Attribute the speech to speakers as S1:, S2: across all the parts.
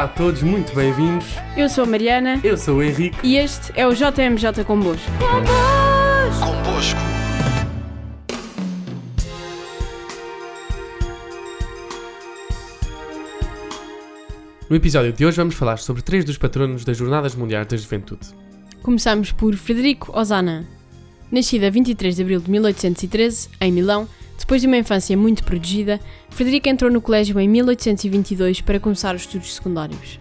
S1: Olá a todos, muito bem-vindos.
S2: Eu sou a Mariana
S1: Eu sou o Henrique.
S2: e este é o JMJ Convosco.
S3: Convosco.
S1: No episódio de hoje vamos falar sobre três dos patronos das Jornadas Mundiais da Juventude.
S2: Começamos por Frederico Osana. Nascido a 23 de abril de 1813, em Milão, depois de uma infância muito protegida, Frederico entrou no colégio em 1822 para começar os estudos secundários.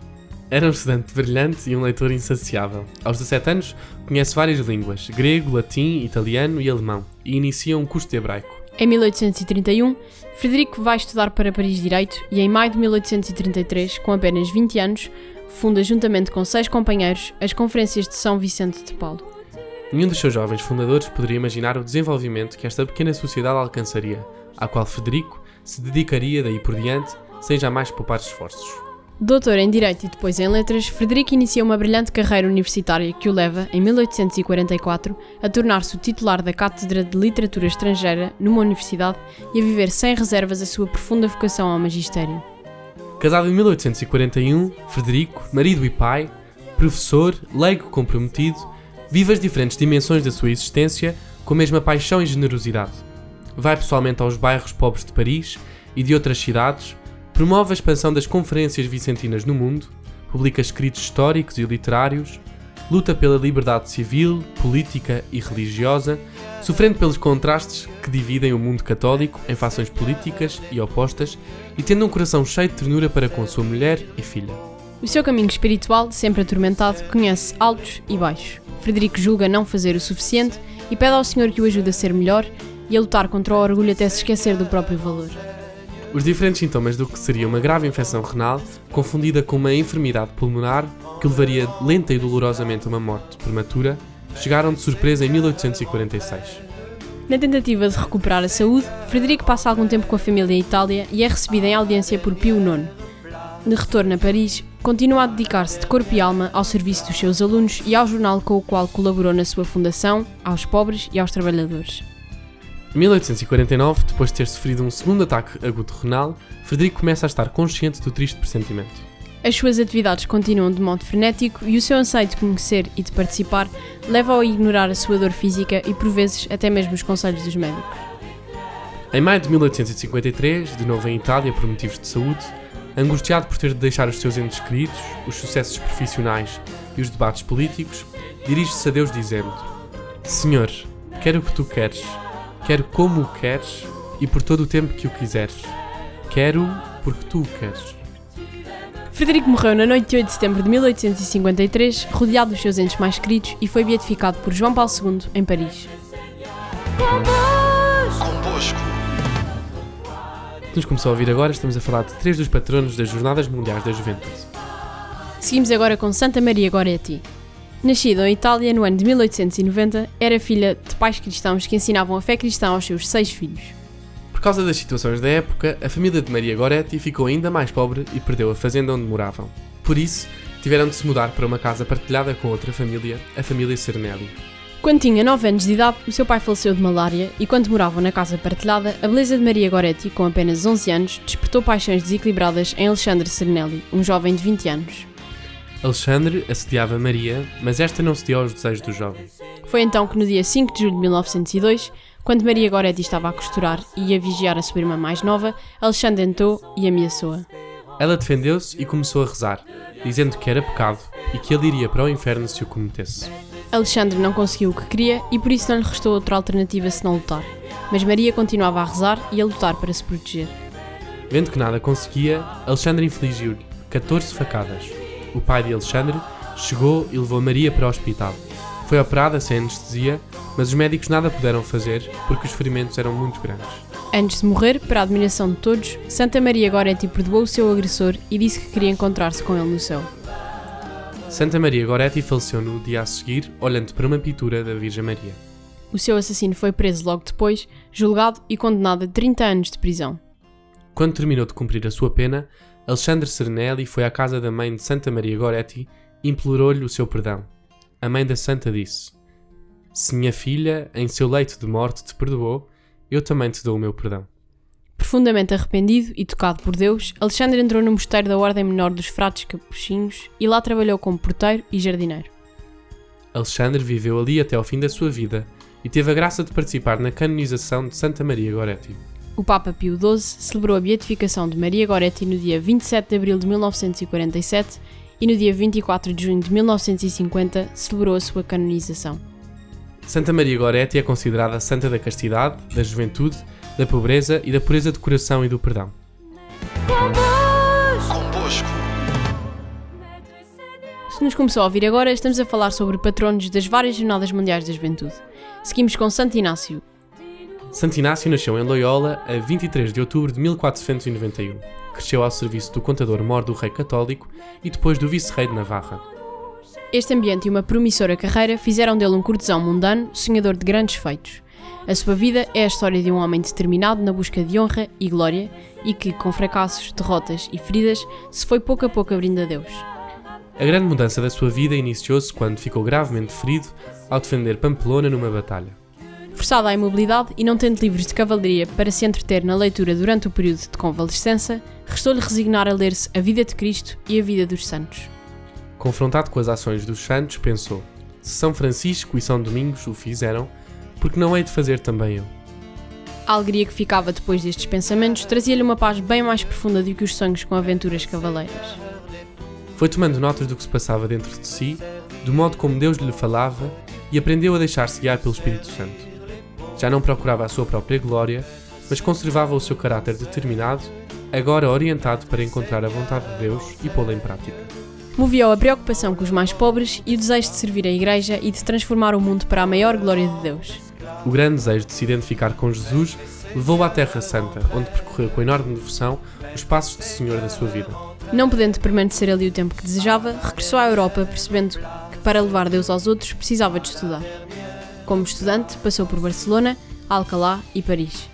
S1: Era um estudante brilhante e um leitor insaciável. Aos 17 anos, conhece várias línguas, grego, latim, italiano e alemão, e inicia um curso de hebraico.
S2: Em 1831, Frederico vai estudar para Paris Direito e, em maio de 1833, com apenas 20 anos, funda, juntamente com seis companheiros, as Conferências de São Vicente de Paulo.
S1: Nenhum dos seus jovens fundadores poderia imaginar o desenvolvimento que esta pequena sociedade alcançaria, à qual Frederico se dedicaria daí por diante, sem jamais poupar esforços.
S2: Doutor em Direito e depois em Letras, Frederico inicia uma brilhante carreira universitária que o leva, em 1844, a tornar-se o titular da Cátedra de Literatura Estrangeira numa universidade e a viver sem reservas a sua profunda vocação ao magistério.
S1: Casado em 1841, Frederico, marido e pai, professor, leigo comprometido, vive as diferentes dimensões da sua existência com a mesma paixão e generosidade. Vai pessoalmente aos bairros pobres de Paris e de outras cidades, promove a expansão das conferências vicentinas no mundo, publica escritos históricos e literários, luta pela liberdade civil, política e religiosa, sofrendo pelos contrastes que dividem o mundo católico em fações políticas e opostas e tendo um coração cheio de ternura para com sua mulher e filha.
S2: O seu caminho espiritual, sempre atormentado, conhece altos e baixos. Frederico julga não fazer o suficiente e pede ao Senhor que o ajude a ser melhor e a lutar contra o orgulho até se esquecer do próprio valor.
S1: Os diferentes sintomas do que seria uma grave infecção renal, confundida com uma enfermidade pulmonar que levaria lenta e dolorosamente a uma morte prematura, chegaram de surpresa em 1846.
S2: Na tentativa de recuperar a saúde, Frederico passa algum tempo com a família em Itália e é recebido em audiência por Pio IX. De retorno a Paris, continua a dedicar-se de corpo e alma ao serviço dos seus alunos e ao jornal com o qual colaborou na sua fundação, aos pobres e aos trabalhadores.
S1: Em 1849, depois de ter sofrido um segundo ataque agudo renal, Frederico começa a estar consciente do triste pressentimento.
S2: As suas atividades continuam de modo frenético e o seu anseio de conhecer e de participar leva-o a ignorar a sua dor física e, por vezes, até mesmo os conselhos dos médicos.
S1: Em maio de 1853, de novo em Itália por motivos de saúde, angustiado por ter de deixar os seus entes queridos, os sucessos profissionais e os debates políticos, dirige-se a Deus dizendo: Senhor, quero o que tu queres, quero como o queres e por todo o tempo que o quiseres. Quero porque tu o queres.
S2: Frederico morreu na noite de 8 de setembro de 1853, rodeado dos seus entes mais queridos, e foi beatificado por João Paulo II em Paris.
S1: Nos começou a ouvir agora, estamos a falar de três dos patronos das Jornadas Mundiais da Juventude.
S2: Seguimos agora com Santa Maria Goretti. Nascida em Itália no ano de 1890, era filha de pais cristãos que ensinavam a fé cristã aos seus seis filhos.
S1: Por causa das situações da época, a família de Maria Goretti ficou ainda mais pobre e perdeu a fazenda onde moravam. Por isso, tiveram de se mudar para uma casa partilhada com outra família, a família Cernelli.
S2: Quando tinha 9 anos de idade, o seu pai faleceu de malária e quando moravam na casa partilhada, a beleza de Maria Goretti, com apenas 11 anos, despertou paixões desequilibradas em Alexandre Cernelli, um jovem de 20 anos.
S1: Alexandre assediava Maria, mas esta não cedeu aos desejos do jovem.
S2: Foi então que no dia 5 de julho de 1902, quando Maria Goretti estava a costurar e ia vigiar a sua irmã mais nova, Alexandre entrou e ameaçou-a.
S1: Ela defendeu-se e começou a rezar, dizendo que era pecado e que ele iria para o inferno se o cometesse.
S2: Alexandre não conseguiu o que queria e por isso não lhe restou outra alternativa senão lutar. Mas Maria continuava a rezar e a lutar para se proteger.
S1: Vendo que nada conseguia, Alexandre infligiu-lhe 14 facadas. O pai de Alexandre chegou e levou Maria para o hospital. Foi operada sem anestesia, mas os médicos nada puderam fazer porque os ferimentos eram muito grandes.
S2: Antes de morrer, para a admiração de todos, Santa Maria Goretti perdoou o seu agressor e disse que queria encontrar-se com ele no céu.
S1: Santa Maria Goretti faleceu no dia a seguir, olhando para uma pintura da Virgem Maria.
S2: O seu assassino foi preso logo depois, julgado e condenado a 30 anos de prisão.
S1: Quando terminou de cumprir a sua pena, Alexandre Cernelli foi à casa da mãe de Santa Maria Goretti e implorou-lhe o seu perdão. A mãe da santa disse: Se minha filha, em seu leito de morte, te perdoou, eu também te dou o meu perdão.
S2: Profundamente arrependido e tocado por Deus, Alexandre entrou no mosteiro da Ordem Menor dos Frates Capuchinhos e lá trabalhou como porteiro e jardineiro.
S1: Alexandre viveu ali até ao fim da sua vida e teve a graça de participar na canonização de Santa Maria Goretti.
S2: O Papa Pio XII celebrou a beatificação de Maria Goretti no dia 27 de abril de 1947 e no dia 24 de junho de 1950 celebrou a sua canonização.
S1: Santa Maria Goretti é considerada santa da castidade, da juventude, da pobreza e da pureza de coração e do perdão.
S3: convosco,
S2: Se nos começou a ouvir agora, estamos a falar sobre patronos das várias Jornadas Mundiais da Juventude. Seguimos com Santo Inácio.
S1: Santo Inácio nasceu em Loyola a 23 de outubro de 1491. Cresceu ao serviço do contador-mor do rei católico e depois do vice-rei de Navarra.
S2: Este ambiente e uma promissora carreira fizeram dele um cortesão mundano, sonhador de grandes feitos. A sua vida é a história de um homem determinado na busca de honra e glória e que, com fracassos, derrotas e feridas, se foi pouco a pouco abrindo a Deus.
S1: A grande mudança da sua vida iniciou-se quando ficou gravemente ferido ao defender Pamplona numa batalha.
S2: Forçado à imobilidade e não tendo livros de cavalaria para se entreter na leitura durante o período de convalescença, restou-lhe resignar a ler-se a vida de Cristo e a vida dos santos.
S1: Confrontado com as ações dos santos, pensou: se São Francisco e São Domingos o fizeram, por que não hei de fazer também eu?
S2: A alegria que ficava depois destes pensamentos trazia-lhe uma paz bem mais profunda do que os sonhos com aventuras cavaleiras.
S1: Foi tomando notas do que se passava dentro de si, do modo como Deus lhe falava e aprendeu a deixar-se guiar pelo Espírito Santo. Já não procurava a sua própria glória, mas conservava o seu caráter determinado, agora orientado para encontrar a vontade de Deus e pô-la em prática.
S2: Movia-o a preocupação com os mais pobres e o desejo de servir a Igreja e de transformar o mundo para a maior glória de Deus.
S1: O grande desejo de se identificar com Jesus levou-o à Terra Santa, onde percorreu com enorme devoção os passos de Senhor da sua vida.
S2: Não podendo permanecer ali o tempo que desejava, regressou à Europa percebendo que para levar Deus aos outros precisava de estudar. Como estudante, passou por Barcelona, Alcalá e Paris.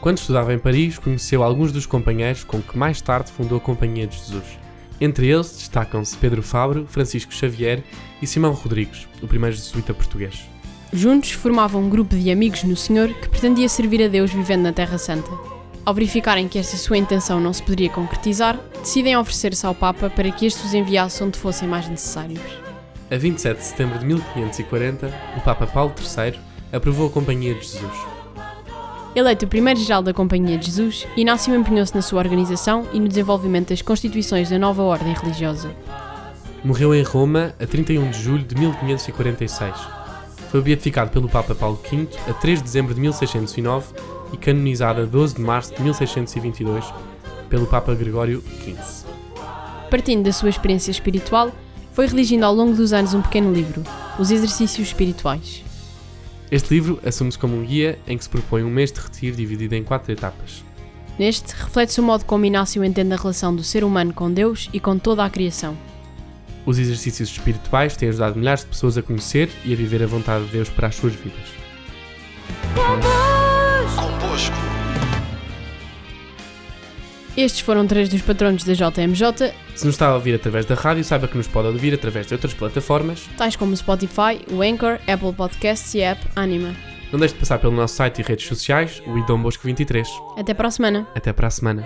S1: Quando estudava em Paris, conheceu alguns dos companheiros com que mais tarde fundou a Companhia de Jesus. Entre eles destacam-se Pedro Fabro, Francisco Xavier e Simão Rodrigues, o primeiro jesuíta português.
S2: Juntos formavam um grupo de amigos no Senhor que pretendia servir a Deus vivendo na Terra Santa. Ao verificarem que esta sua intenção não se poderia concretizar, decidem oferecer-se ao Papa para que este os enviasse onde fossem mais necessários.
S1: A 27 de setembro de 1540, o Papa Paulo III aprovou a Companhia de Jesus.
S2: Eleito o primeiro-geral da Companhia de Jesus, Inácio empenhou-se na sua organização e no desenvolvimento das constituições da nova ordem religiosa.
S1: Morreu em Roma a 31 de julho de 1546. Foi beatificado pelo Papa Paulo V a 3 de dezembro de 1609 e canonizado a 12 de março de 1622 pelo Papa Gregório XV.
S2: Partindo da sua experiência espiritual, foi religindo ao longo dos anos um pequeno livro, Os Exercícios Espirituais.
S1: Este livro assume-se como um guia em que se propõe um mês de retiro dividido em quatro etapas.
S2: Neste, reflete-se o modo como Inácio entende a relação do ser humano com Deus e com toda a criação.
S1: Os exercícios espirituais têm ajudado milhares de pessoas a conhecer e a viver a vontade de Deus para as suas vidas.
S3: convosco,
S2: Estes foram três dos patronos da JMJ,
S1: Se nos está a ouvir através da rádio, saiba que nos pode ouvir através de outras plataformas.
S2: tais como o Spotify, o Anchor, Apple Podcasts e a app Anima.
S1: Não deixe de passar pelo nosso site e redes sociais, o Idom Bosco 23.
S2: Até para a semana!
S1: Até para a semana.